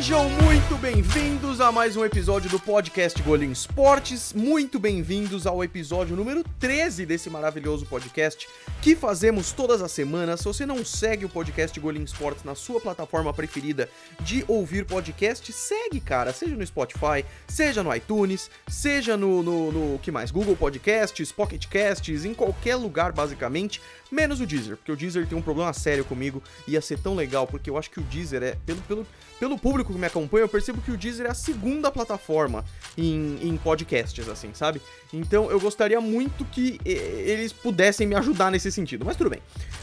Sejam muito bem-vindos a mais um episódio do podcast Golim Esportes. Muito bem-vindos ao episódio número 13 desse maravilhoso podcast que fazemos todas as semanas. Se você não segue o podcast Golim Esportes na sua plataforma preferida de ouvir podcast, segue, cara. Seja no Spotify, seja no iTunes, seja no, no, no que mais? Google Podcasts, Pocket Casts, em qualquer lugar, basicamente. Menos o Deezer, porque o Deezer tem um problema sério comigo. Ia ser tão legal, porque eu acho que o Deezer é, pelo, pelo, pelo público que me acompanha, eu percebo que o Deezer é a segunda plataforma em, em podcasts, assim, sabe? Então eu gostaria muito que eles pudessem me ajudar nesse sentido, mas tudo bem.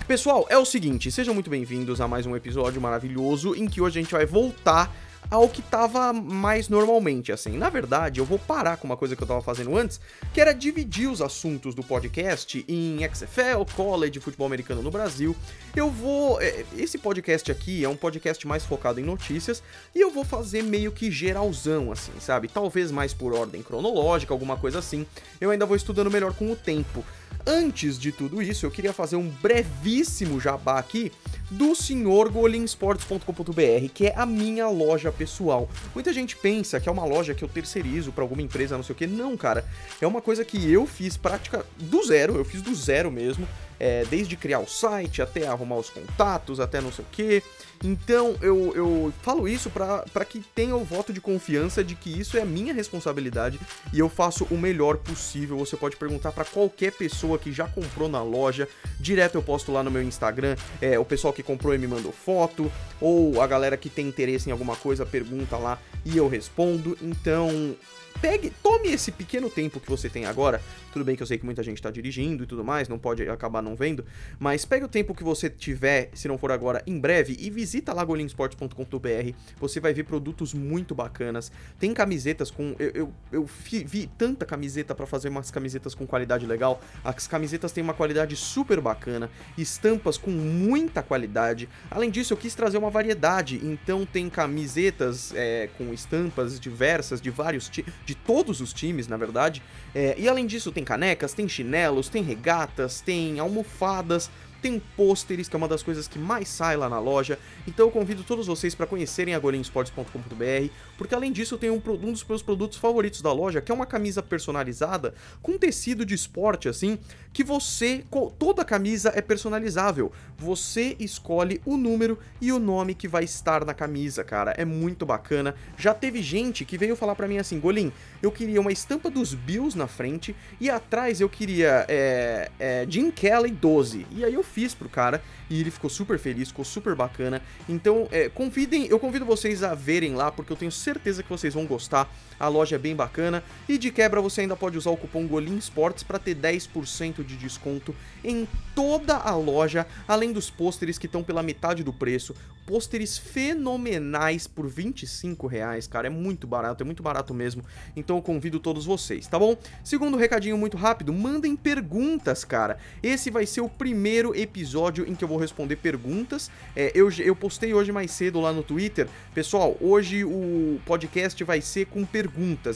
Pessoal, é o seguinte, sejam muito bem-vindos a mais um episódio maravilhoso em que hoje a gente vai voltar ao que tava mais normalmente, assim. Na verdade, eu vou parar com uma coisa que eu tava fazendo antes, que era dividir os assuntos do podcast em XFL, College, futebol americano no Brasil. Eu vou. É, esse podcast aqui é um podcast mais focado em notícias e eu vou fazer meio que geralzão, assim, sabe? Talvez mais por ordem cronológica, alguma coisa assim. Eu ainda vou estudando melhor com o tempo. Antes de tudo isso, eu queria fazer um brevíssimo jabá aqui do senhor golinsports.com.br, que é a minha loja pessoal. Muita gente pensa que é uma loja que eu terceirizo para alguma empresa, não sei o que. Não, cara. É uma coisa que eu fiz prática do zero, eu fiz do zero mesmo é, desde criar o site até arrumar os contatos, até não sei o que. Então eu, eu falo isso para que tenha o voto de confiança de que isso é minha responsabilidade e eu faço o melhor possível. Você pode perguntar para qualquer pessoa que já comprou na loja, direto eu posto lá no meu Instagram. É, o pessoal que comprou e me mandou foto, ou a galera que tem interesse em alguma coisa pergunta lá e eu respondo. Então pegue, tome esse pequeno tempo que você tem agora. Tudo bem que eu sei que muita gente está dirigindo e tudo mais, não pode acabar não vendo, mas pegue o tempo que você tiver, se não for agora, em breve, e visita lá golinsports.com.br. Você vai ver produtos muito bacanas. Tem camisetas com. Eu, eu, eu vi tanta camiseta para fazer umas camisetas com qualidade legal. As camisetas têm uma qualidade super bacana, estampas com muita qualidade. Além disso, eu quis trazer uma variedade, então tem camisetas é, com estampas diversas de vários de todos os times, na verdade. É, e além disso, tem canecas, tem chinelos, tem regatas, tem almofadas, tem pôsteres, que é uma das coisas que mais sai lá na loja. Então eu convido todos vocês para conhecerem a golinsports.com.br, porque além disso eu tenho um, um, dos meus produtos favoritos da loja, que é uma camisa personalizada com tecido de esporte assim, que você toda camisa é personalizável. Você escolhe o número e o nome que vai estar na camisa, cara. É muito bacana. Já teve gente que veio falar para mim assim, Golim, eu queria uma estampa dos Bills na frente e atrás eu queria é, é, Jim Kelly 12. E aí eu fiz pro cara e ele ficou super feliz, ficou super bacana. Então, é, convidem, eu convido vocês a verem lá, porque eu tenho certeza que vocês vão gostar. A loja é bem bacana e de quebra você ainda pode usar o cupom Golim Sports para ter 10% de desconto em toda a loja, além dos pôsteres que estão pela metade do preço. Pôsteres fenomenais por 25 reais, cara, é muito barato, é muito barato mesmo. Então eu convido todos vocês, tá bom? Segundo recadinho muito rápido, mandem perguntas, cara. Esse vai ser o primeiro episódio em que eu vou responder perguntas. É, eu, eu postei hoje mais cedo lá no Twitter. Pessoal, hoje o podcast vai ser com perguntas,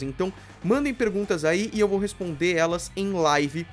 então mandem perguntas aí e eu vou responder elas em live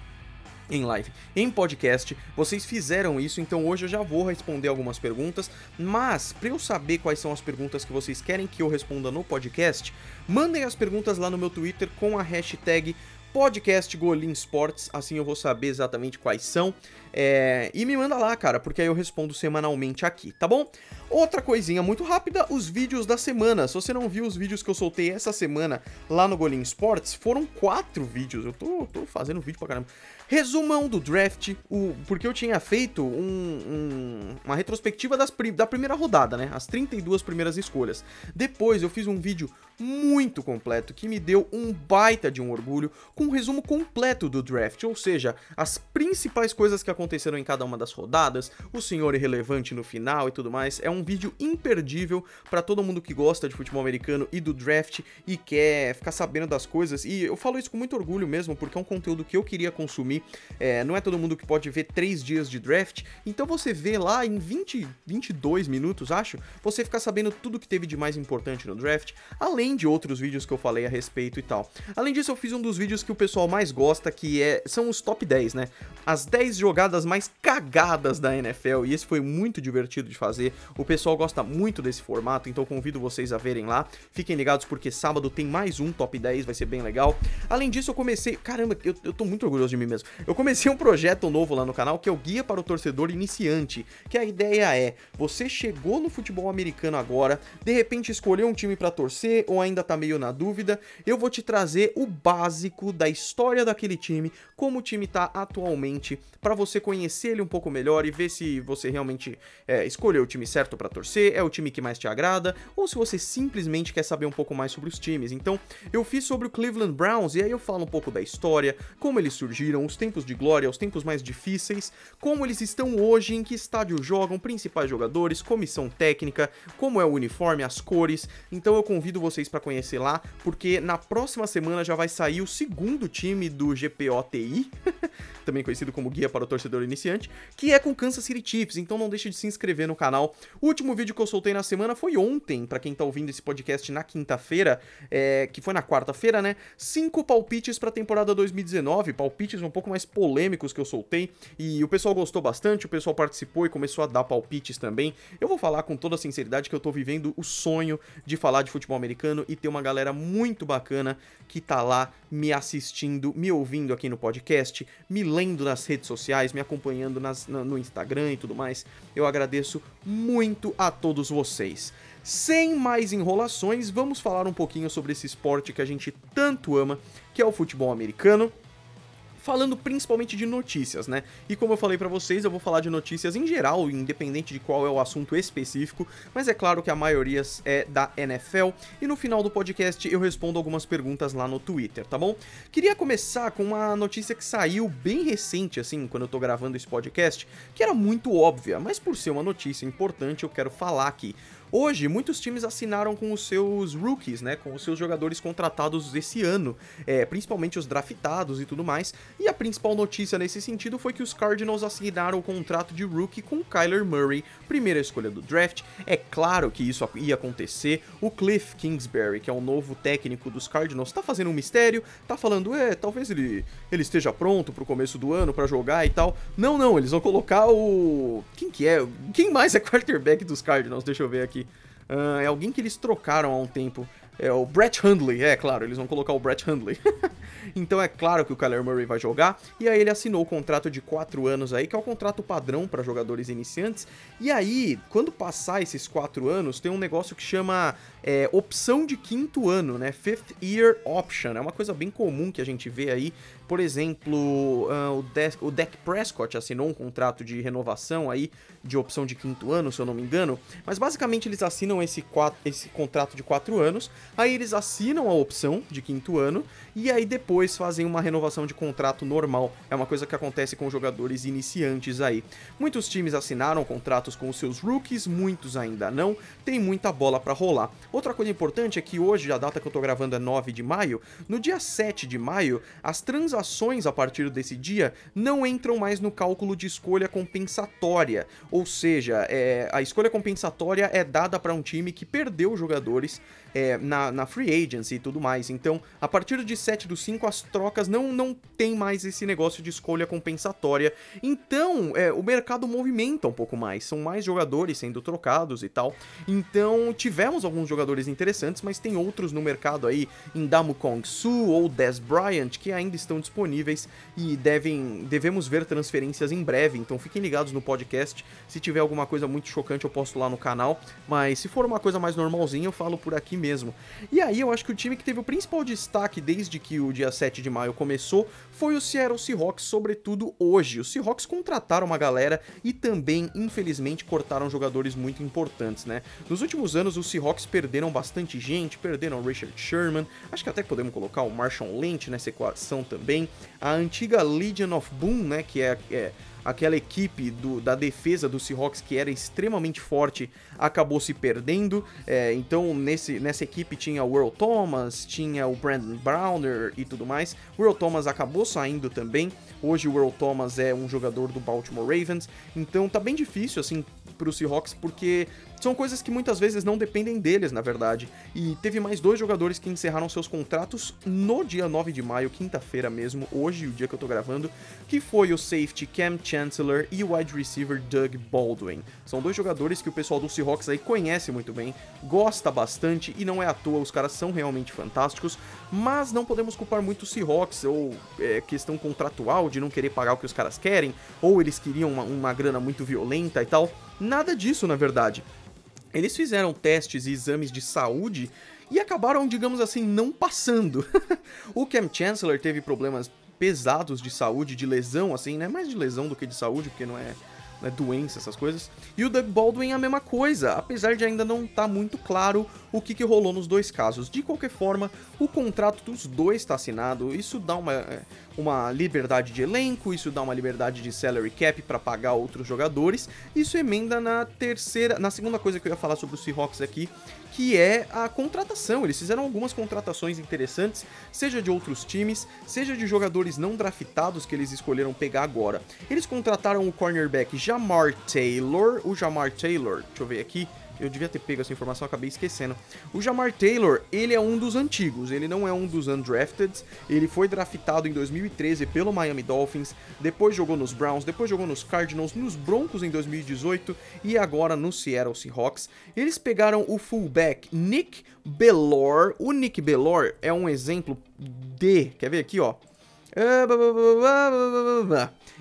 em live, em podcast. Vocês fizeram isso, então hoje eu já vou responder algumas perguntas, mas para eu saber quais são as perguntas que vocês querem que eu responda no podcast, mandem as perguntas lá no meu Twitter com a hashtag podcast Golim Sports, assim eu vou saber exatamente quais são. É, e me manda lá, cara, porque aí eu respondo semanalmente aqui, tá bom? Outra coisinha muito rápida, os vídeos da semana. Se você não viu os vídeos que eu soltei essa semana lá no Golim Sports, foram quatro vídeos. Eu tô, tô fazendo vídeo pra caramba. Resumão do draft, o, porque eu tinha feito um, um, uma retrospectiva das, da primeira rodada, né? As 32 primeiras escolhas. Depois eu fiz um vídeo muito completo que me deu um baita de um orgulho com um resumo completo do draft, ou seja, as principais coisas que em cada uma das rodadas, o senhor irrelevante no final e tudo mais. É um vídeo imperdível para todo mundo que gosta de futebol americano e do draft e quer ficar sabendo das coisas. E eu falo isso com muito orgulho mesmo, porque é um conteúdo que eu queria consumir. É, não é todo mundo que pode ver três dias de draft, então você vê lá em 20, 22 minutos, acho, você ficar sabendo tudo que teve de mais importante no draft, além de outros vídeos que eu falei a respeito e tal. Além disso, eu fiz um dos vídeos que o pessoal mais gosta, que é são os top 10, né? As 10 jogadas mais cagadas da NFL, e esse foi muito divertido de fazer. O pessoal gosta muito desse formato, então convido vocês a verem lá. Fiquem ligados porque sábado tem mais um top 10, vai ser bem legal. Além disso, eu comecei, caramba, eu, eu tô muito orgulhoso de mim mesmo. Eu comecei um projeto novo lá no canal que é o Guia para o Torcedor Iniciante, que a ideia é, você chegou no futebol americano agora, de repente escolheu um time para torcer ou ainda tá meio na dúvida, eu vou te trazer o básico da história daquele time, como o time tá atualmente, para você conhecer ele um pouco melhor e ver se você realmente é, escolheu o time certo para torcer, é o time que mais te agrada, ou se você simplesmente quer saber um pouco mais sobre os times. Então, eu fiz sobre o Cleveland Browns e aí eu falo um pouco da história, como eles surgiram, os tempos de glória, os tempos mais difíceis, como eles estão hoje, em que estádio jogam, principais jogadores, comissão técnica, como é o uniforme, as cores. Então eu convido vocês para conhecer lá, porque na próxima semana já vai sair o segundo time do GPOTI, também conhecido como Guia para o Torcedor Iniciante, que é com Kansas City Chiefs, então não deixe de se inscrever no canal. O último vídeo que eu soltei na semana foi ontem, para quem tá ouvindo esse podcast na quinta-feira, é, que foi na quarta-feira, né? Cinco palpites para a temporada 2019, palpites um pouco mais polêmicos que eu soltei, e o pessoal gostou bastante, o pessoal participou e começou a dar palpites também. Eu vou falar com toda a sinceridade que eu tô vivendo o sonho de falar de futebol americano e ter uma galera muito bacana que tá lá me assistindo, me ouvindo aqui no podcast, me lendo nas redes sociais, me acompanhando nas, no Instagram e tudo mais. Eu agradeço muito a todos vocês. Sem mais enrolações, vamos falar um pouquinho sobre esse esporte que a gente tanto ama, que é o futebol americano falando principalmente de notícias, né? E como eu falei para vocês, eu vou falar de notícias em geral, independente de qual é o assunto específico, mas é claro que a maioria é da NFL e no final do podcast eu respondo algumas perguntas lá no Twitter, tá bom? Queria começar com uma notícia que saiu bem recente assim, quando eu tô gravando esse podcast, que era muito óbvia, mas por ser uma notícia importante eu quero falar aqui. Hoje, muitos times assinaram com os seus rookies, né? Com os seus jogadores contratados esse ano, é, principalmente os draftados e tudo mais. E a principal notícia nesse sentido foi que os Cardinals assinaram o contrato de rookie com Kyler Murray, primeira escolha do draft. É claro que isso ia acontecer. O Cliff Kingsbury, que é o novo técnico dos Cardinals, tá fazendo um mistério, tá falando, é, talvez ele, ele esteja pronto pro começo do ano para jogar e tal. Não, não, eles vão colocar o. Quem que é? Quem mais é quarterback dos Cardinals? Deixa eu ver aqui. Uh, é alguém que eles trocaram há um tempo. É o Brett Hundley, é claro, eles vão colocar o Brett Hundley. então é claro que o Kyler Murray vai jogar. E aí ele assinou o contrato de 4 anos aí, que é o contrato padrão para jogadores iniciantes. E aí, quando passar esses 4 anos, tem um negócio que chama é, opção de quinto ano, né? Fifth Year Option. É uma coisa bem comum que a gente vê aí. Por exemplo, uh, o, De o Dak Prescott assinou um contrato de renovação aí, de opção de quinto ano, se eu não me engano. Mas basicamente eles assinam esse, quatro, esse contrato de quatro anos, aí eles assinam a opção de quinto ano, e aí depois fazem uma renovação de contrato normal. É uma coisa que acontece com jogadores iniciantes aí. Muitos times assinaram contratos com os seus rookies, muitos ainda não. Tem muita bola para rolar. Outra coisa importante é que hoje, a data que eu tô gravando é 9 de maio, no dia 7 de maio, as transações a partir desse dia não entram mais no cálculo de escolha compensatória. Ou seja, é, a escolha compensatória é dada para um time que perdeu jogadores é, na, na free agency e tudo mais. Então, a partir de 7 do 5, as trocas não, não tem mais esse negócio de escolha compensatória. Então, é, o mercado movimenta um pouco mais. São mais jogadores sendo trocados e tal. Então, tivemos alguns jogadores interessantes, mas tem outros no mercado aí, Indamu Kong Su ou Des Bryant, que ainda estão disponíveis e devem, devemos ver transferências em breve, então fiquem ligados no podcast. Se tiver alguma coisa muito chocante, eu posto lá no canal, mas se for uma coisa mais normalzinha, eu falo por aqui mesmo. E aí eu acho que o time que teve o principal destaque desde que o dia 7 de maio começou foi o Seattle Seahawks, sobretudo hoje. Os Seahawks contrataram uma galera e também, infelizmente, cortaram jogadores muito importantes, né? Nos últimos anos, os Seahawks perderam bastante gente, perderam o Richard Sherman, acho que até podemos colocar o Marshall Lynch nessa equação também, a antiga Legion of Boom, né, que é, é aquela equipe do, da defesa do Seahawks que era extremamente forte acabou se perdendo. É, então nesse, nessa equipe tinha o Earl Thomas, tinha o Brandon Browner e tudo mais. O Earl Thomas acabou saindo também. Hoje o Earl Thomas é um jogador do Baltimore Ravens. Então tá bem difícil assim para os Seahawks porque São coisas que muitas vezes não dependem deles, na verdade. E teve mais dois jogadores que encerraram seus contratos no dia 9 de maio, quinta-feira mesmo, hoje, o dia que eu tô gravando, que foi o safety Cam Chancellor e o wide receiver Doug Baldwin. São dois jogadores que o pessoal do Seahawks aí conhece muito bem, gosta bastante e não é à toa, os caras são realmente fantásticos, mas não podemos culpar muito o Seahawks ou é, questão contratual de não querer pagar o que os caras querem, ou eles queriam uma, uma grana muito violenta e tal. Nada disso, na verdade. Eles fizeram testes e exames de saúde e acabaram, digamos assim, não passando. o Cam Chancellor teve problemas pesados de saúde, de lesão, assim, né? Mais de lesão do que de saúde, porque não é né, doença, essas coisas. E o Doug Baldwin a mesma coisa, apesar de ainda não estar tá muito claro o que, que rolou nos dois casos. De qualquer forma, o contrato dos dois está assinado, isso dá uma, é, uma liberdade de elenco, isso dá uma liberdade de salary cap para pagar outros jogadores. Isso emenda na terceira, na segunda coisa que eu ia falar sobre o Seahawks aqui, que é a contratação. Eles fizeram algumas contratações interessantes, seja de outros times, seja de jogadores não draftados que eles escolheram pegar agora. Eles contrataram o cornerback Jamar Taylor, o Jamar Taylor, deixa eu ver aqui, eu devia ter pego essa informação, acabei esquecendo. O Jamar Taylor, ele é um dos antigos, ele não é um dos undrafted. Ele foi draftado em 2013 pelo Miami Dolphins, depois jogou nos Browns, depois jogou nos Cardinals, nos Broncos em 2018 e agora no Seattle Seahawks. Eles pegaram o fullback Nick Bellor. O Nick Bellor é um exemplo de, quer ver aqui, ó?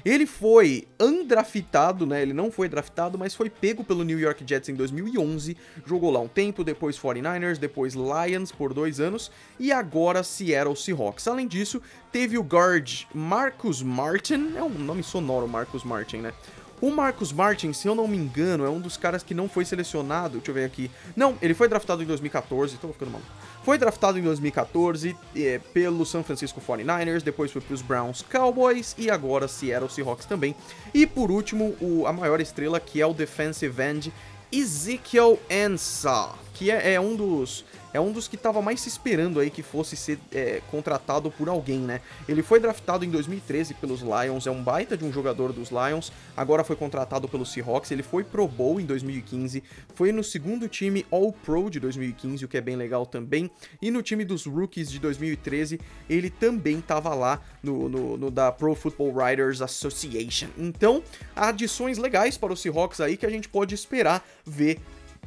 Ele foi undraftado, né? Ele não foi draftado, mas foi pego pelo New York Jets em 2011. Jogou lá um tempo, depois 49ers, depois Lions por dois anos e agora Seattle Seahawks. Além disso, teve o guard Marcus Martin, é um nome sonoro, Marcus Martin, né? O Marcus Martin, se eu não me engano, é um dos caras que não foi selecionado. Deixa eu ver aqui. Não, ele foi draftado em 2014, tô ficando maluco. Foi draftado em 2014 é, pelo San Francisco 49ers, depois foi para os Browns Cowboys e agora Seattle Seahawks também. E por último, o, a maior estrela que é o defensive end Ezekiel Ansah, que é, é um dos é um dos que estava mais se esperando aí que fosse ser é, contratado por alguém, né? Ele foi draftado em 2013 pelos Lions, é um baita de um jogador dos Lions, agora foi contratado pelo Seahawks, ele foi Pro Bowl em 2015, foi no segundo time All-Pro de 2015, o que é bem legal também, e no time dos Rookies de 2013, ele também estava lá no, no, no, da Pro Football Writers Association. Então, adições legais para o Seahawks aí que a gente pode esperar ver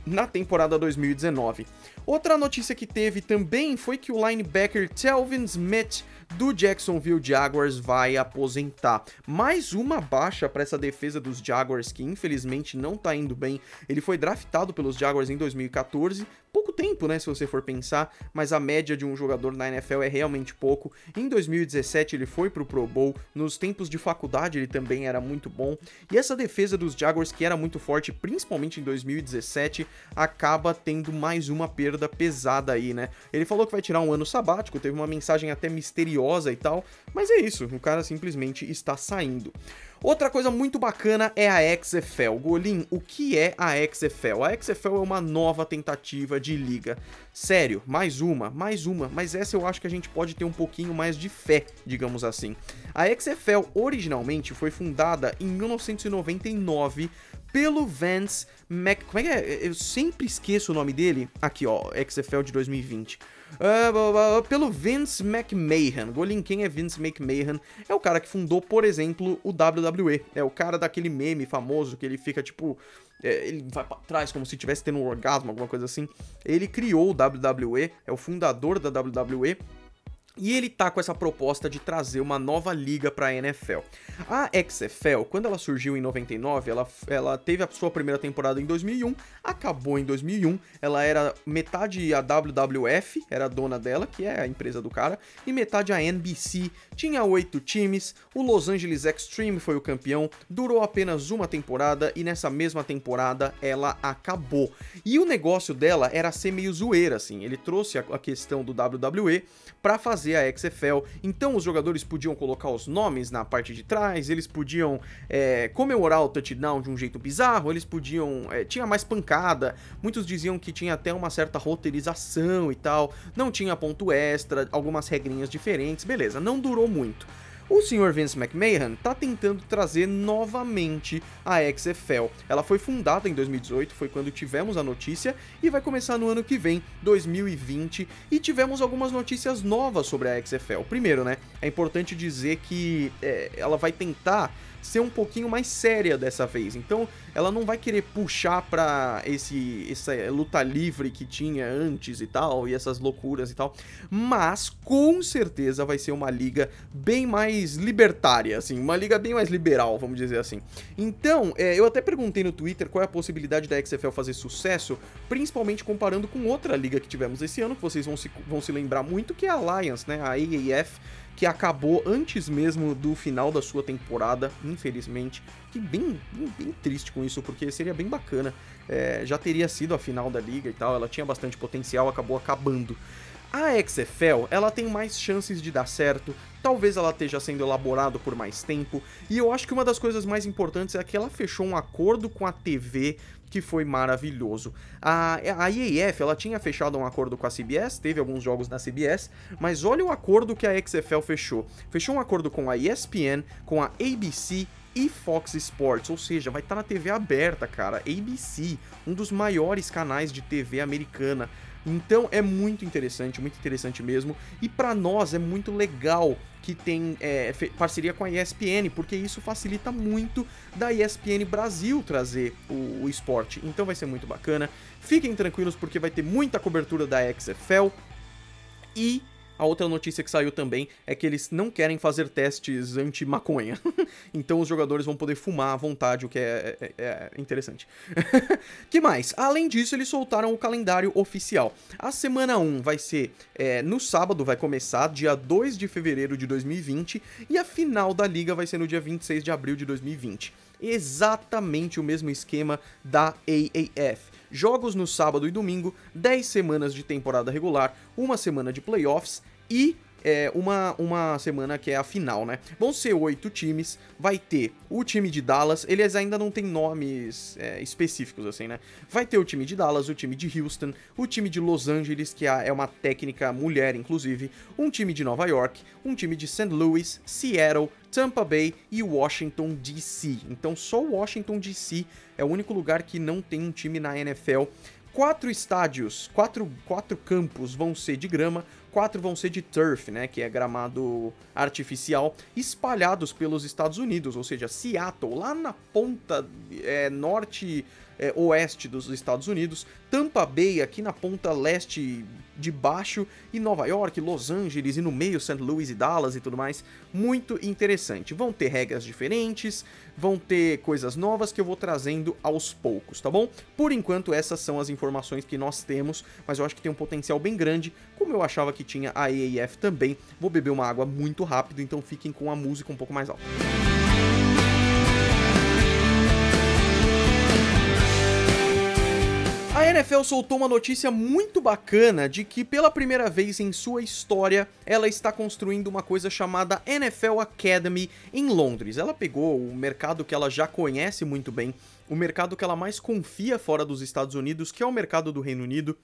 na temporada 2019. Outra notícia que teve também foi que o linebacker Telvin Smith do Jacksonville Jaguars vai aposentar. Mais uma baixa para essa defesa dos Jaguars que infelizmente não tá indo bem. Ele foi draftado pelos Jaguars em 2014, pouco tempo, né, se você for pensar, mas a média de um jogador na NFL é realmente pouco. Em 2017 ele foi pro Pro Bowl, nos tempos de faculdade ele também era muito bom. E essa defesa dos Jaguars que era muito forte, principalmente em 2017, acaba tendo mais uma perda pesada aí, né? Ele falou que vai tirar um ano sabático, teve uma mensagem até misteriosa e tal, mas é isso, o cara simplesmente está saindo. Outra coisa muito bacana é a XFL. Golim, o que é a XFL? A XFL é uma nova tentativa de liga. Sério, mais uma, mais uma, mas essa eu acho que a gente pode ter um pouquinho mais de fé, digamos assim. A XFL originalmente foi fundada em 1999 pelo Vance Mac... Como é que é? Eu sempre esqueço o nome dele. Aqui, ó, XFL de 2020. Uh, pelo Vince McMahon. Golin, quem é Vince McMahon? É o cara que fundou, por exemplo, o WWE. É o cara daquele meme famoso que ele fica tipo. É, ele vai pra trás como se estivesse tendo um orgasmo, alguma coisa assim. Ele criou o WWE, é o fundador da WWE. E ele tá com essa proposta de trazer uma nova liga para a NFL. A XFL, quando ela surgiu em 99, ela, ela teve a sua primeira temporada em 2001, acabou em 2001. Ela era metade a WWF, era a dona dela, que é a empresa do cara, e metade a NBC. Tinha oito times, o Los Angeles Extreme foi o campeão, durou apenas uma temporada e nessa mesma temporada ela acabou. E o negócio dela era ser meio zoeira, assim. Ele trouxe a, a questão do WWE para fazer a XFL. Então os jogadores podiam colocar os nomes na parte de trás, eles podiam é, comemorar o touchdown de um jeito bizarro, eles podiam. É, tinha mais pancada. Muitos diziam que tinha até uma certa roteirização e tal. Não tinha ponto extra, algumas regrinhas diferentes, beleza. Não durou muito. O senhor Vince McMahon está tentando trazer novamente a XFL. Ela foi fundada em 2018, foi quando tivemos a notícia, e vai começar no ano que vem, 2020, e tivemos algumas notícias novas sobre a XFL. Primeiro, né, é importante dizer que é, ela vai tentar ser um pouquinho mais séria dessa vez. Então, ela não vai querer puxar pra esse essa luta livre que tinha antes e tal, e essas loucuras e tal, mas com certeza vai ser uma liga bem mais libertária, assim, uma liga bem mais liberal, vamos dizer assim. Então, é, eu até perguntei no Twitter qual é a possibilidade da XFL fazer sucesso, principalmente comparando com outra liga que tivemos esse ano, que vocês vão se, vão se lembrar muito, que é a Alliance, né, a AAF, que acabou antes mesmo do final da sua temporada, infelizmente. Que bem, bem, bem triste com isso, porque seria bem bacana. É, já teria sido a final da liga e tal, ela tinha bastante potencial, acabou acabando. A XFL, ela tem mais chances de dar certo, talvez ela esteja sendo elaborado por mais tempo, e eu acho que uma das coisas mais importantes é que ela fechou um acordo com a TV que foi maravilhoso. A, a IAF, ela tinha fechado um acordo com a CBS, teve alguns jogos na CBS, mas olha o acordo que a XFL fechou. Fechou um acordo com a ESPN, com a ABC e Fox Sports, ou seja, vai estar tá na TV aberta, cara. ABC, um dos maiores canais de TV americana. Então é muito interessante, muito interessante mesmo. E para nós é muito legal que tem é, parceria com a ESPN, porque isso facilita muito da ESPN Brasil trazer o, o esporte. Então vai ser muito bacana. Fiquem tranquilos porque vai ter muita cobertura da XFL. E a outra notícia que saiu também é que eles não querem fazer testes anti-maconha. então os jogadores vão poder fumar à vontade, o que é, é, é interessante. que mais? Além disso, eles soltaram o calendário oficial. A semana 1 vai ser é, no sábado, vai começar, dia 2 de fevereiro de 2020, e a final da liga vai ser no dia 26 de abril de 2020. Exatamente o mesmo esquema da AAF jogos no sábado e domingo, 10 semanas de temporada regular, uma semana de playoffs e é, uma, uma semana que é a final, né? Vão ser oito times, vai ter o time de Dallas, eles ainda não têm nomes é, específicos, assim, né? Vai ter o time de Dallas, o time de Houston, o time de Los Angeles, que é uma técnica mulher, inclusive, um time de Nova York, um time de St. Louis, Seattle, Tampa Bay e Washington DC. Então só Washington DC é o único lugar que não tem um time na NFL. Quatro estádios, quatro, quatro campos vão ser de grama, quatro vão ser de turf, né, que é gramado artificial, espalhados pelos Estados Unidos, ou seja, Seattle, lá na ponta é, norte é, oeste dos Estados Unidos, Tampa Bay aqui na ponta leste de baixo e Nova York, Los Angeles e no meio St. Louis e Dallas e tudo mais. Muito interessante. Vão ter regras diferentes, vão ter coisas novas que eu vou trazendo aos poucos, tá bom? Por enquanto essas são as informações que nós temos, mas eu acho que tem um potencial bem grande, como eu achava que tinha a EAF também. Vou beber uma água muito rápido, então fiquem com a música um pouco mais alta. A NFL soltou uma notícia muito bacana de que pela primeira vez em sua história ela está construindo uma coisa chamada NFL Academy em Londres. Ela pegou o mercado que ela já conhece muito bem, o mercado que ela mais confia fora dos Estados Unidos, que é o mercado do Reino Unido,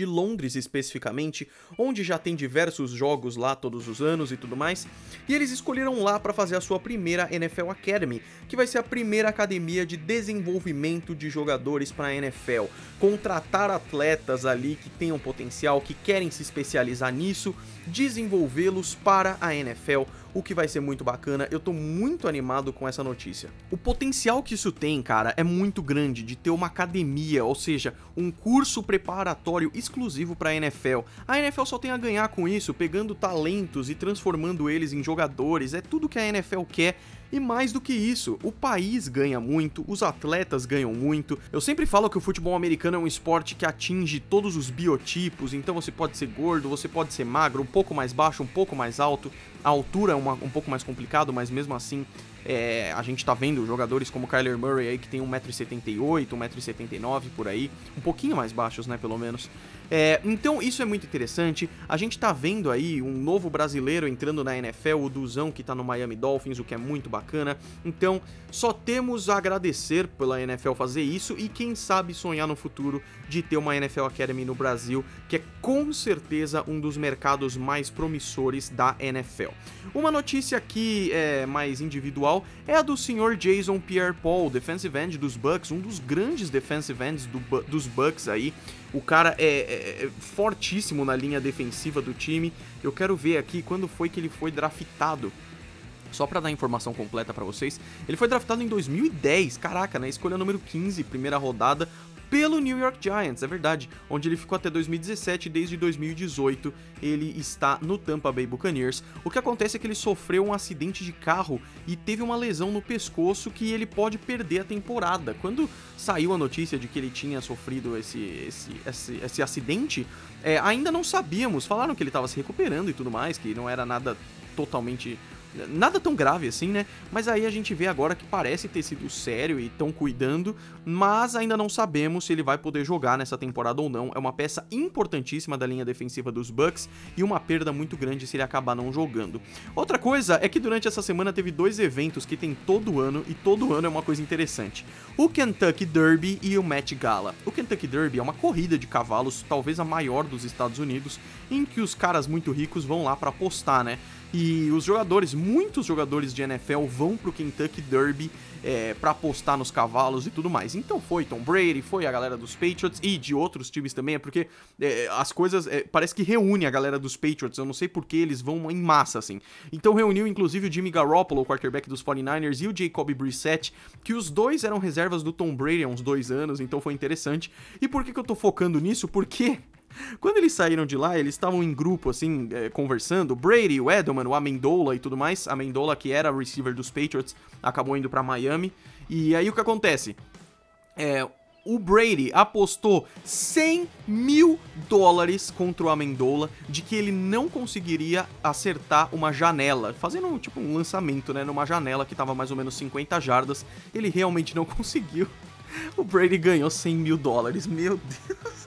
de Londres especificamente, onde já tem diversos jogos lá todos os anos e tudo mais, e eles escolheram lá para fazer a sua primeira NFL Academy, que vai ser a primeira academia de desenvolvimento de jogadores para a NFL, contratar atletas ali que tenham potencial, que querem se especializar nisso, desenvolvê-los para a NFL o que vai ser muito bacana. Eu tô muito animado com essa notícia. O potencial que isso tem, cara, é muito grande de ter uma academia, ou seja, um curso preparatório exclusivo para a NFL. A NFL só tem a ganhar com isso, pegando talentos e transformando eles em jogadores. É tudo que a NFL quer e mais do que isso, o país ganha muito, os atletas ganham muito. Eu sempre falo que o futebol americano é um esporte que atinge todos os biotipos, então você pode ser gordo, você pode ser magro, um pouco mais baixo, um pouco mais alto. A altura é uma, um pouco mais complicado, mas mesmo assim é, a gente tá vendo jogadores como Kyler Murray aí que tem 1,78m, 1,79m por aí, um pouquinho mais baixos, né, pelo menos. É, então isso é muito interessante. A gente tá vendo aí um novo brasileiro entrando na NFL, o Duzão que tá no Miami Dolphins, o que é muito bacana. Então só temos a agradecer pela NFL fazer isso e quem sabe sonhar no futuro de ter uma NFL Academy no Brasil, que é com certeza um dos mercados mais promissores da NFL. Uma notícia aqui é, mais individual é a do senhor Jason Pierre-Paul, defensive end dos Bucks, um dos grandes defensive ends do, dos Bucks aí. O cara é, é, é, fortíssimo na linha defensiva do time. Eu quero ver aqui quando foi que ele foi draftado. Só para dar informação completa para vocês, ele foi draftado em 2010, caraca, na né? escolha número 15, primeira rodada, pelo New York Giants, é verdade, onde ele ficou até 2017 e desde 2018 ele está no Tampa Bay Buccaneers. O que acontece é que ele sofreu um acidente de carro e teve uma lesão no pescoço que ele pode perder a temporada. Quando saiu a notícia de que ele tinha sofrido esse, esse, esse, esse acidente, é, ainda não sabíamos. Falaram que ele estava se recuperando e tudo mais, que não era nada totalmente Nada tão grave assim, né? Mas aí a gente vê agora que parece ter sido sério e estão cuidando, mas ainda não sabemos se ele vai poder jogar nessa temporada ou não. É uma peça importantíssima da linha defensiva dos Bucks e uma perda muito grande se ele acabar não jogando. Outra coisa é que durante essa semana teve dois eventos que tem todo ano e todo ano é uma coisa interessante. O Kentucky Derby e o Met Gala. O Kentucky Derby é uma corrida de cavalos, talvez a maior dos Estados Unidos, em que os caras muito ricos vão lá para apostar, né? E os jogadores, muitos jogadores de NFL vão pro Kentucky Derby é, para apostar nos cavalos e tudo mais. Então foi Tom Brady, foi a galera dos Patriots e de outros times também, é porque é, as coisas é, parece que reúne a galera dos Patriots. Eu não sei porque eles vão em massa assim. Então reuniu inclusive o Jimmy Garoppolo, o quarterback dos 49ers, e o Jacoby Brissett, que os dois eram reservas do Tom Brady há uns dois anos, então foi interessante. E por que, que eu tô focando nisso? Porque quando eles saíram de lá, eles estavam em grupo, assim, é, conversando. Brady, o Edelman, o Amendola e tudo mais. Amendola, que era receiver dos Patriots, acabou indo para Miami. E aí o que acontece? É, o Brady apostou 100 mil dólares contra o Amendola de que ele não conseguiria acertar uma janela, fazendo tipo um lançamento, né, numa janela que tava mais ou menos 50 jardas. Ele realmente não conseguiu. O Brady ganhou 100 mil dólares, meu Deus.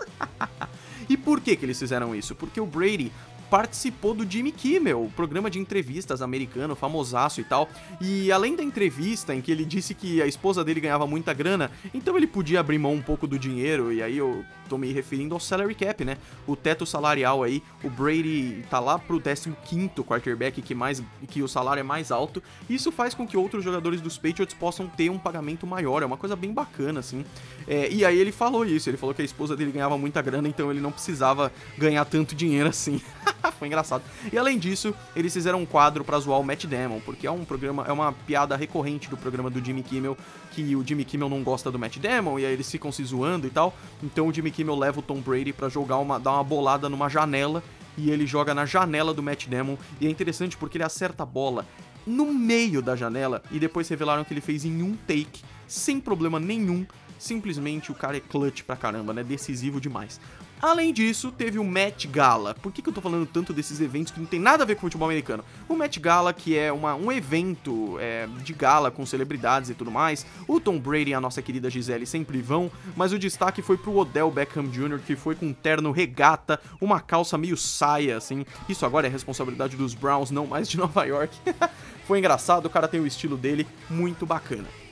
E por que, que eles fizeram isso? Porque o Brady participou do Jimmy Kimmel, o programa de entrevistas americano, famosaço e tal. E além da entrevista em que ele disse que a esposa dele ganhava muita grana, então ele podia abrir mão um pouco do dinheiro, e aí eu tô me referindo ao salary cap, né? O teto salarial aí, o Brady tá lá pro 15º quarterback que mais que o salário é mais alto. Isso faz com que outros jogadores dos Patriots possam ter um pagamento maior, é uma coisa bem bacana assim. É, e aí ele falou isso, ele falou que a esposa dele ganhava muita grana, então ele não precisava ganhar tanto dinheiro assim. Foi engraçado. E além disso, eles fizeram um quadro para zoar o Matt Damon, porque é um programa, é uma piada recorrente do programa do Jimmy Kimmel, que o Jimmy Kimmel não gosta do Matt Damon, e aí eles ficam se zoando e tal. Então o Jimmy Kimmel leva o Tom Brady para jogar uma, dar uma bolada numa janela, e ele joga na janela do Matt Damon, e é interessante porque ele acerta a bola no meio da janela, e depois revelaram que ele fez em um take, sem problema nenhum, simplesmente o cara é clutch pra caramba, né? Decisivo demais. Além disso, teve o Met Gala. Por que, que eu tô falando tanto desses eventos que não tem nada a ver com futebol americano? O Met Gala, que é uma, um evento é, de gala com celebridades e tudo mais. O Tom Brady e a nossa querida Gisele sempre vão, mas o destaque foi pro Odell Beckham Jr., que foi com um terno regata, uma calça meio saia, assim. Isso agora é responsabilidade dos Browns, não mais de Nova York. foi engraçado, o cara tem o estilo dele, muito bacana.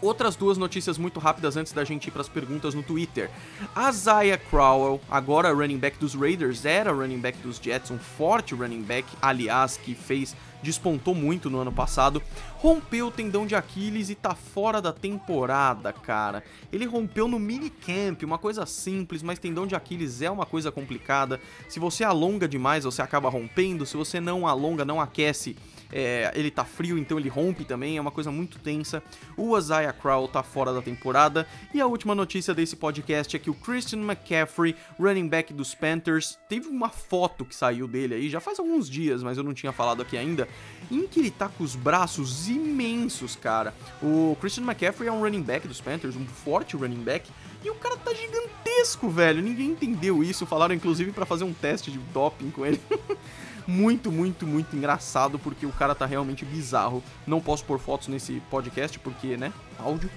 Outras duas notícias muito rápidas antes da gente ir para as perguntas no Twitter. A Zaya Crowell, agora running back dos Raiders, era running back dos Jets, um forte running back, aliás, que fez despontou muito no ano passado, rompeu o tendão de Aquiles e tá fora da temporada, cara. Ele rompeu no minicamp, uma coisa simples, mas tendão de Aquiles é uma coisa complicada. Se você alonga demais, você acaba rompendo, se você não alonga, não aquece, é, ele tá frio, então ele rompe também, é uma coisa muito tensa. O Isaiah Crowell tá fora da temporada. E a última notícia desse podcast é que o Christian McCaffrey, running back dos Panthers, teve uma foto que saiu dele aí, já faz alguns dias, mas eu não tinha falado aqui ainda, em que ele tá com os braços imensos, cara. O Christian McCaffrey é um running back dos Panthers, um forte running back. E o cara tá gigantesco, velho. Ninguém entendeu isso. Falaram inclusive para fazer um teste de doping com ele. muito, muito, muito engraçado, porque o cara tá realmente bizarro. Não posso pôr fotos nesse podcast, porque, né, áudio.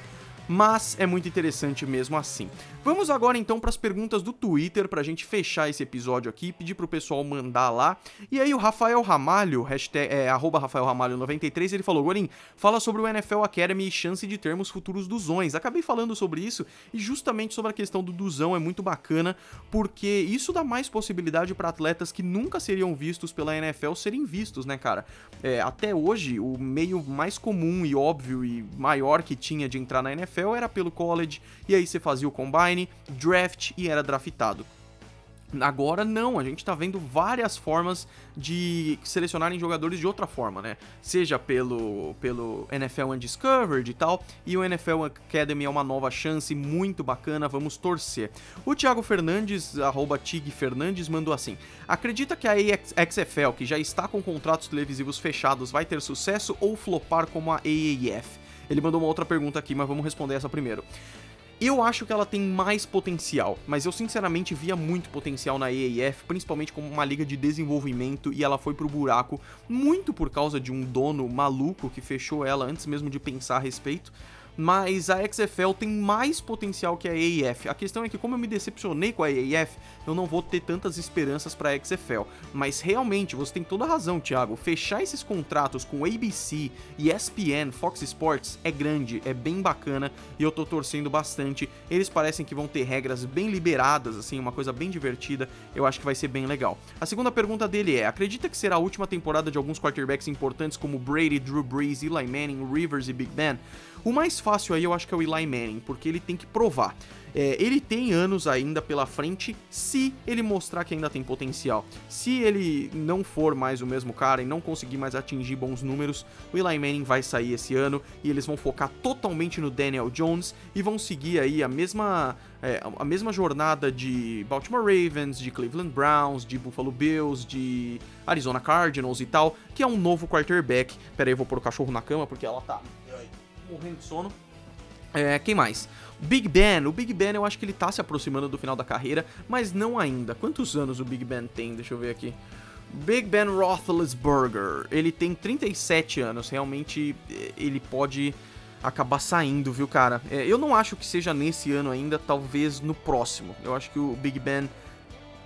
Mas é muito interessante mesmo assim. Vamos agora então para as perguntas do Twitter pra gente fechar esse episódio aqui, pedir pro pessoal mandar lá. E aí o Rafael Ramalho, hashtag, é, Rafael Ramalho 93, ele falou, Gorin, fala sobre o NFL Academy e chance de termos futuros duzões. Acabei falando sobre isso e justamente sobre a questão do duzão é muito bacana, porque isso dá mais possibilidade para atletas que nunca seriam vistos pela NFL serem vistos, né, cara? É, até hoje, o meio mais comum e óbvio e maior que tinha de entrar na NFL era pelo college, e aí você fazia o combine, draft e era draftado. Agora não, a gente tá vendo várias formas de selecionarem jogadores de outra forma, né? Seja pelo, pelo NFL Undiscovered e tal, e o NFL Academy é uma nova chance muito bacana, vamos torcer. O Thiago Fernandes, arroba Tig Fernandes, mandou assim: Acredita que a XFL, que já está com contratos televisivos fechados, vai ter sucesso ou flopar como a AAF? Ele mandou uma outra pergunta aqui, mas vamos responder essa primeiro. Eu acho que ela tem mais potencial, mas eu sinceramente via muito potencial na EAF, principalmente como uma liga de desenvolvimento, e ela foi pro buraco muito por causa de um dono maluco que fechou ela antes mesmo de pensar a respeito mas a XFL tem mais potencial que a AAF. A questão é que como eu me decepcionei com a AAF, eu não vou ter tantas esperanças para a XFL. Mas realmente, você tem toda a razão, Thiago. Fechar esses contratos com ABC, ESPN, Fox Sports é grande, é bem bacana e eu tô torcendo bastante. Eles parecem que vão ter regras bem liberadas, assim, uma coisa bem divertida. Eu acho que vai ser bem legal. A segunda pergunta dele é: acredita que será a última temporada de alguns quarterbacks importantes como Brady, Drew Brees, Eli Manning, Rivers e Big Ben? O mais aí eu acho que é o Eli Manning, porque ele tem que provar. É, ele tem anos ainda pela frente se ele mostrar que ainda tem potencial. Se ele não for mais o mesmo cara e não conseguir mais atingir bons números, o Eli Manning vai sair esse ano e eles vão focar totalmente no Daniel Jones e vão seguir aí a mesma, é, a mesma jornada de Baltimore Ravens, de Cleveland Browns, de Buffalo Bills, de Arizona Cardinals e tal, que é um novo quarterback. Pera aí, eu vou pôr o cachorro na cama porque ela tá morrendo de sono. É, quem mais? Big Ben. O Big Ben eu acho que ele tá se aproximando do final da carreira, mas não ainda. Quantos anos o Big Ben tem? Deixa eu ver aqui. Big Ben Roethlisberger. Ele tem 37 anos. Realmente ele pode acabar saindo, viu, cara? É, eu não acho que seja nesse ano ainda, talvez no próximo. Eu acho que o Big Ben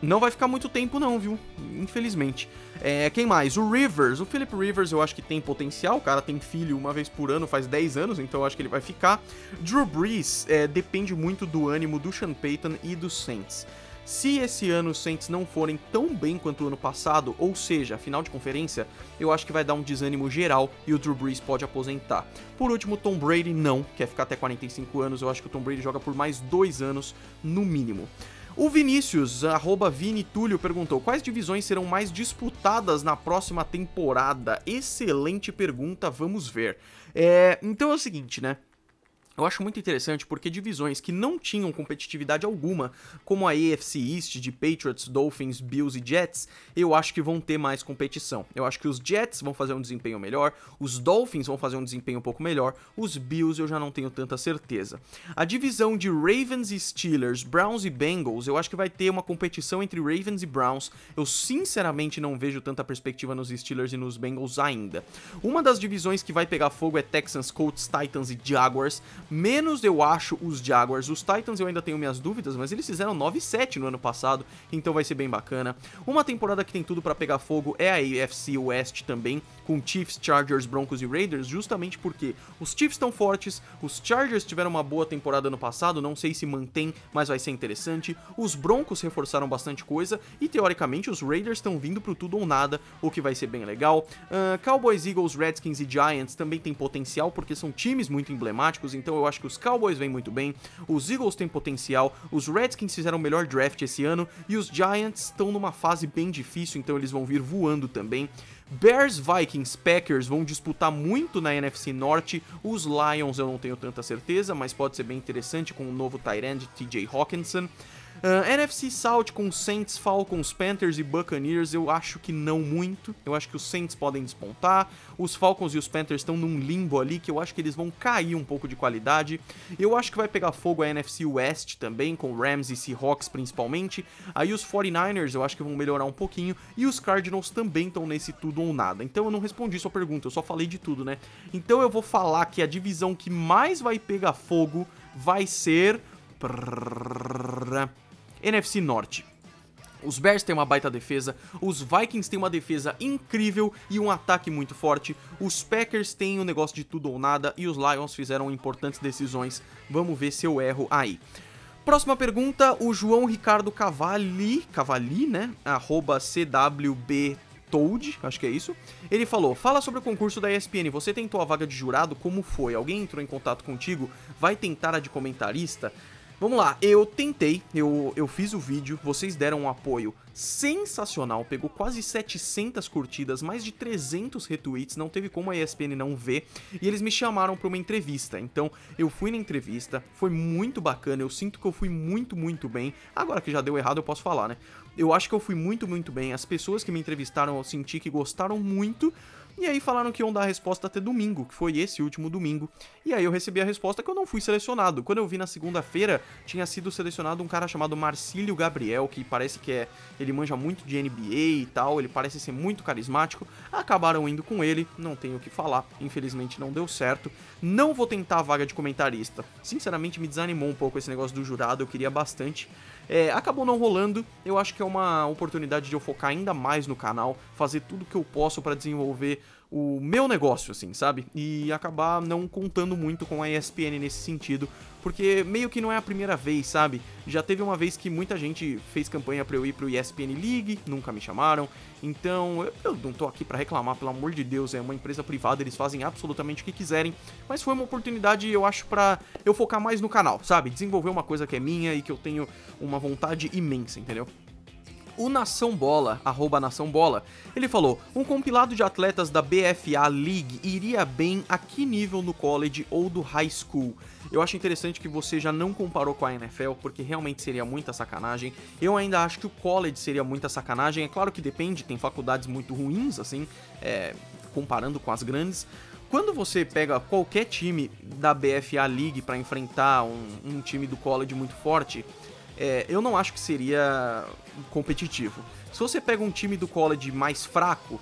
não vai ficar muito tempo não, viu? Infelizmente. É, quem mais? O Rivers. O Philip Rivers eu acho que tem potencial. O cara tem filho uma vez por ano, faz 10 anos, então eu acho que ele vai ficar. Drew Brees é, depende muito do ânimo do Sean Payton e do Saints. Se esse ano os Saints não forem tão bem quanto o ano passado, ou seja, final de conferência, eu acho que vai dar um desânimo geral e o Drew Brees pode aposentar. Por último, Tom Brady não, quer ficar até 45 anos, eu acho que o Tom Brady joga por mais dois anos no mínimo. O Vinícius, arroba Vini Túlio, perguntou: quais divisões serão mais disputadas na próxima temporada? Excelente pergunta, vamos ver. É, então é o seguinte, né? Eu acho muito interessante porque divisões que não tinham competitividade alguma, como a AFC East de Patriots, Dolphins, Bills e Jets, eu acho que vão ter mais competição. Eu acho que os Jets vão fazer um desempenho melhor, os Dolphins vão fazer um desempenho um pouco melhor, os Bills eu já não tenho tanta certeza. A divisão de Ravens e Steelers, Browns e Bengals, eu acho que vai ter uma competição entre Ravens e Browns. Eu sinceramente não vejo tanta perspectiva nos Steelers e nos Bengals ainda. Uma das divisões que vai pegar fogo é Texans, Colts, Titans e Jaguars. Menos eu acho os Jaguars. Os Titans eu ainda tenho minhas dúvidas, mas eles fizeram 9-7 no ano passado, então vai ser bem bacana. Uma temporada que tem tudo para pegar fogo é a AFC West também, com Chiefs, Chargers, Broncos e Raiders, justamente porque os Chiefs estão fortes, os Chargers tiveram uma boa temporada no passado, não sei se mantém, mas vai ser interessante. Os Broncos reforçaram bastante coisa e teoricamente os Raiders estão vindo pro tudo ou nada, o que vai ser bem legal. Uh, Cowboys, Eagles, Redskins e Giants também tem potencial porque são times muito emblemáticos, então eu acho que os Cowboys vêm muito bem, os Eagles têm potencial, os Redskins fizeram o melhor draft esse ano e os Giants estão numa fase bem difícil, então eles vão vir voando também. Bears, Vikings, Packers vão disputar muito na NFC Norte. Os Lions eu não tenho tanta certeza, mas pode ser bem interessante com o novo Tyrande TJ Hawkinson. Uh, NFC South com Saints, Falcons, Panthers e Buccaneers, eu acho que não muito. Eu acho que os Saints podem despontar. Os Falcons e os Panthers estão num limbo ali que eu acho que eles vão cair um pouco de qualidade. Eu acho que vai pegar fogo a NFC West também, com Rams e Seahawks principalmente. Aí os 49ers eu acho que vão melhorar um pouquinho. E os Cardinals também estão nesse tudo ou nada. Então eu não respondi sua pergunta, eu só falei de tudo, né? Então eu vou falar que a divisão que mais vai pegar fogo vai ser. NFC Norte. Os Bears têm uma baita defesa, os Vikings têm uma defesa incrível e um ataque muito forte, os Packers têm um negócio de tudo ou nada e os Lions fizeram importantes decisões. Vamos ver se eu erro aí. Próxima pergunta, o João Ricardo Cavalli, Cavalli, né? Arroba CWB Toad, acho que é isso. Ele falou: Fala sobre o concurso da ESPN. Você tentou a vaga de jurado? Como foi? Alguém entrou em contato contigo? Vai tentar a de comentarista? Vamos lá, eu tentei, eu, eu fiz o vídeo, vocês deram um apoio sensacional, pegou quase 700 curtidas, mais de 300 retweets, não teve como a ESPN não ver, e eles me chamaram para uma entrevista. Então, eu fui na entrevista, foi muito bacana, eu sinto que eu fui muito, muito bem. Agora que já deu errado, eu posso falar, né? Eu acho que eu fui muito, muito bem. As pessoas que me entrevistaram, eu senti que gostaram muito. E aí falaram que iam dar a resposta até domingo, que foi esse último domingo. E aí eu recebi a resposta que eu não fui selecionado. Quando eu vi na segunda-feira, tinha sido selecionado um cara chamado Marcílio Gabriel, que parece que é. Ele manja muito de NBA e tal, ele parece ser muito carismático. Acabaram indo com ele, não tenho o que falar. Infelizmente não deu certo. Não vou tentar a vaga de comentarista. Sinceramente, me desanimou um pouco esse negócio do jurado, eu queria bastante. É, acabou não rolando, eu acho que é uma oportunidade de eu focar ainda mais no canal, fazer tudo que eu posso para desenvolver o meu negócio, assim, sabe? E acabar não contando muito com a ESPN nesse sentido, porque meio que não é a primeira vez, sabe? Já teve uma vez que muita gente fez campanha pra eu ir pro ESPN League, nunca me chamaram, então eu, eu não tô aqui para reclamar, pelo amor de Deus, é uma empresa privada, eles fazem absolutamente o que quiserem, mas foi uma oportunidade, eu acho, para eu focar mais no canal, sabe? Desenvolver uma coisa que é minha e que eu tenho uma vontade imensa, entendeu? O Nação Bola, arroba Nação Bola, ele falou: um compilado de atletas da BFA League iria bem a que nível no college ou do high school? Eu acho interessante que você já não comparou com a NFL, porque realmente seria muita sacanagem. Eu ainda acho que o college seria muita sacanagem. É claro que depende, tem faculdades muito ruins, assim, é, comparando com as grandes. Quando você pega qualquer time da BFA League para enfrentar um, um time do college muito forte, é, eu não acho que seria competitivo. Se você pega um time do college mais fraco,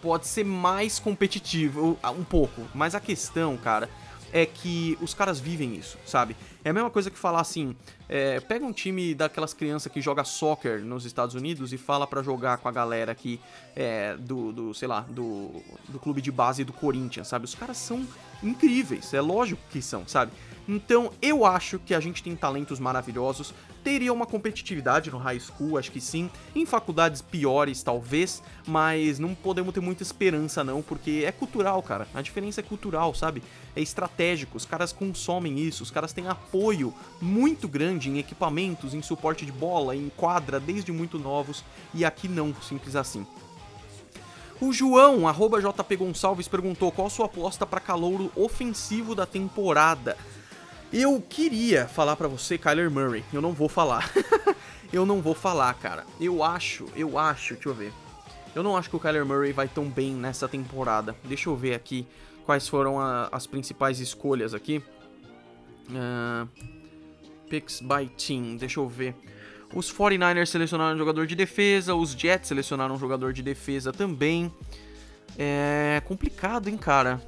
pode ser mais competitivo, um pouco. Mas a questão, cara, é que os caras vivem isso, sabe? É a mesma coisa que falar assim, é, pega um time daquelas crianças que joga soccer nos Estados Unidos e fala para jogar com a galera aqui é, do, do, sei lá, do, do clube de base do Corinthians, sabe? Os caras são incríveis, é lógico que são, sabe? Então eu acho que a gente tem talentos maravilhosos, teria uma competitividade no high school, acho que sim, em faculdades piores talvez, mas não podemos ter muita esperança não, porque é cultural, cara. A diferença é cultural, sabe? É estratégico, os caras consomem isso, os caras têm apoio muito grande em equipamentos, em suporte de bola, em quadra, desde muito novos, e aqui não, simples assim. O João, arroba JP Gonçalves, perguntou qual sua aposta para calouro ofensivo da temporada. Eu queria falar para você Kyler Murray, eu não vou falar. eu não vou falar, cara. Eu acho, eu acho, deixa eu ver. Eu não acho que o Kyler Murray vai tão bem nessa temporada. Deixa eu ver aqui quais foram a, as principais escolhas aqui. Uh, picks by team, deixa eu ver. Os 49ers selecionaram um jogador de defesa, os Jets selecionaram um jogador de defesa também. É complicado, hein, cara.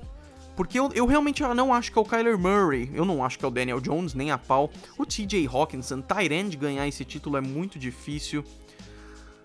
Porque eu, eu realmente não acho que é o Kyler Murray, eu não acho que é o Daniel Jones, nem a pau. O TJ Hawkinson, Tyrande ganhar esse título é muito difícil.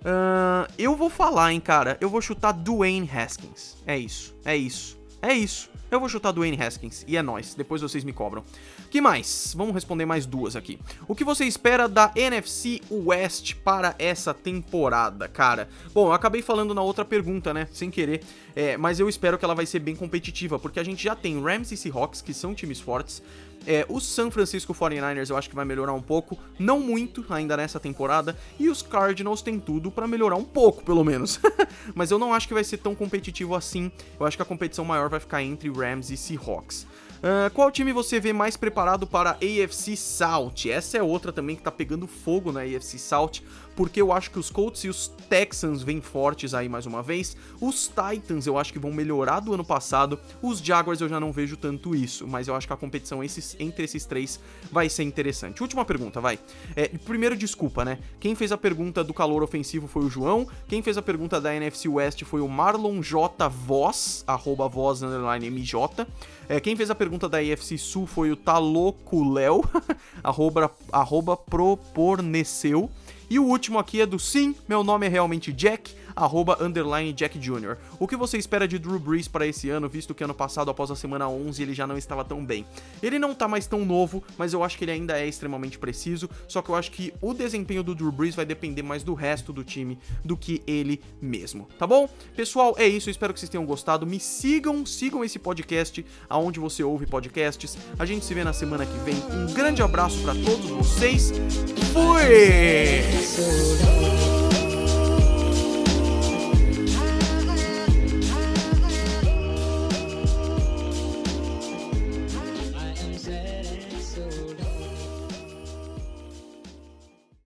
Uh, eu vou falar, hein, cara. Eu vou chutar Dwayne Haskins. É isso, é isso, é isso. Eu vou chutar Dwayne Haskins e é nós. Depois vocês me cobram. Que mais? Vamos responder mais duas aqui. O que você espera da NFC West para essa temporada, cara? Bom, eu acabei falando na outra pergunta, né? Sem querer. É, mas eu espero que ela vai ser bem competitiva, porque a gente já tem Rams e Seahawks, que são times fortes. É, o San Francisco 49ers eu acho que vai melhorar um pouco, não muito ainda nessa temporada, e os Cardinals têm tudo para melhorar um pouco, pelo menos. Mas eu não acho que vai ser tão competitivo assim. Eu acho que a competição maior vai ficar entre Rams e Seahawks. Uh, qual time você vê mais preparado para a AFC South? Essa é outra também que tá pegando fogo na AFC South porque eu acho que os Colts e os Texans vêm fortes aí mais uma vez. Os Titans eu acho que vão melhorar do ano passado. Os Jaguars eu já não vejo tanto isso, mas eu acho que a competição esses, entre esses três vai ser interessante. Última pergunta, vai. É, primeiro, desculpa, né? Quem fez a pergunta do calor ofensivo foi o João. Quem fez a pergunta da NFC West foi o Marlon J. Voz, arroba voz, underline MJ. É, quem fez a pergunta da IFC Sul foi o Taloco Léo, arroba, arroba proporneceu. E o último aqui é do Sim, meu nome é realmente Jack arroba underline Jack Jr. O que você espera de Drew Brees para esse ano, visto que ano passado, após a semana 11, ele já não estava tão bem? Ele não tá mais tão novo, mas eu acho que ele ainda é extremamente preciso, só que eu acho que o desempenho do Drew Brees vai depender mais do resto do time do que ele mesmo, tá bom? Pessoal, é isso, espero que vocês tenham gostado. Me sigam, sigam esse podcast aonde você ouve podcasts. A gente se vê na semana que vem. Um grande abraço para todos vocês. Fui!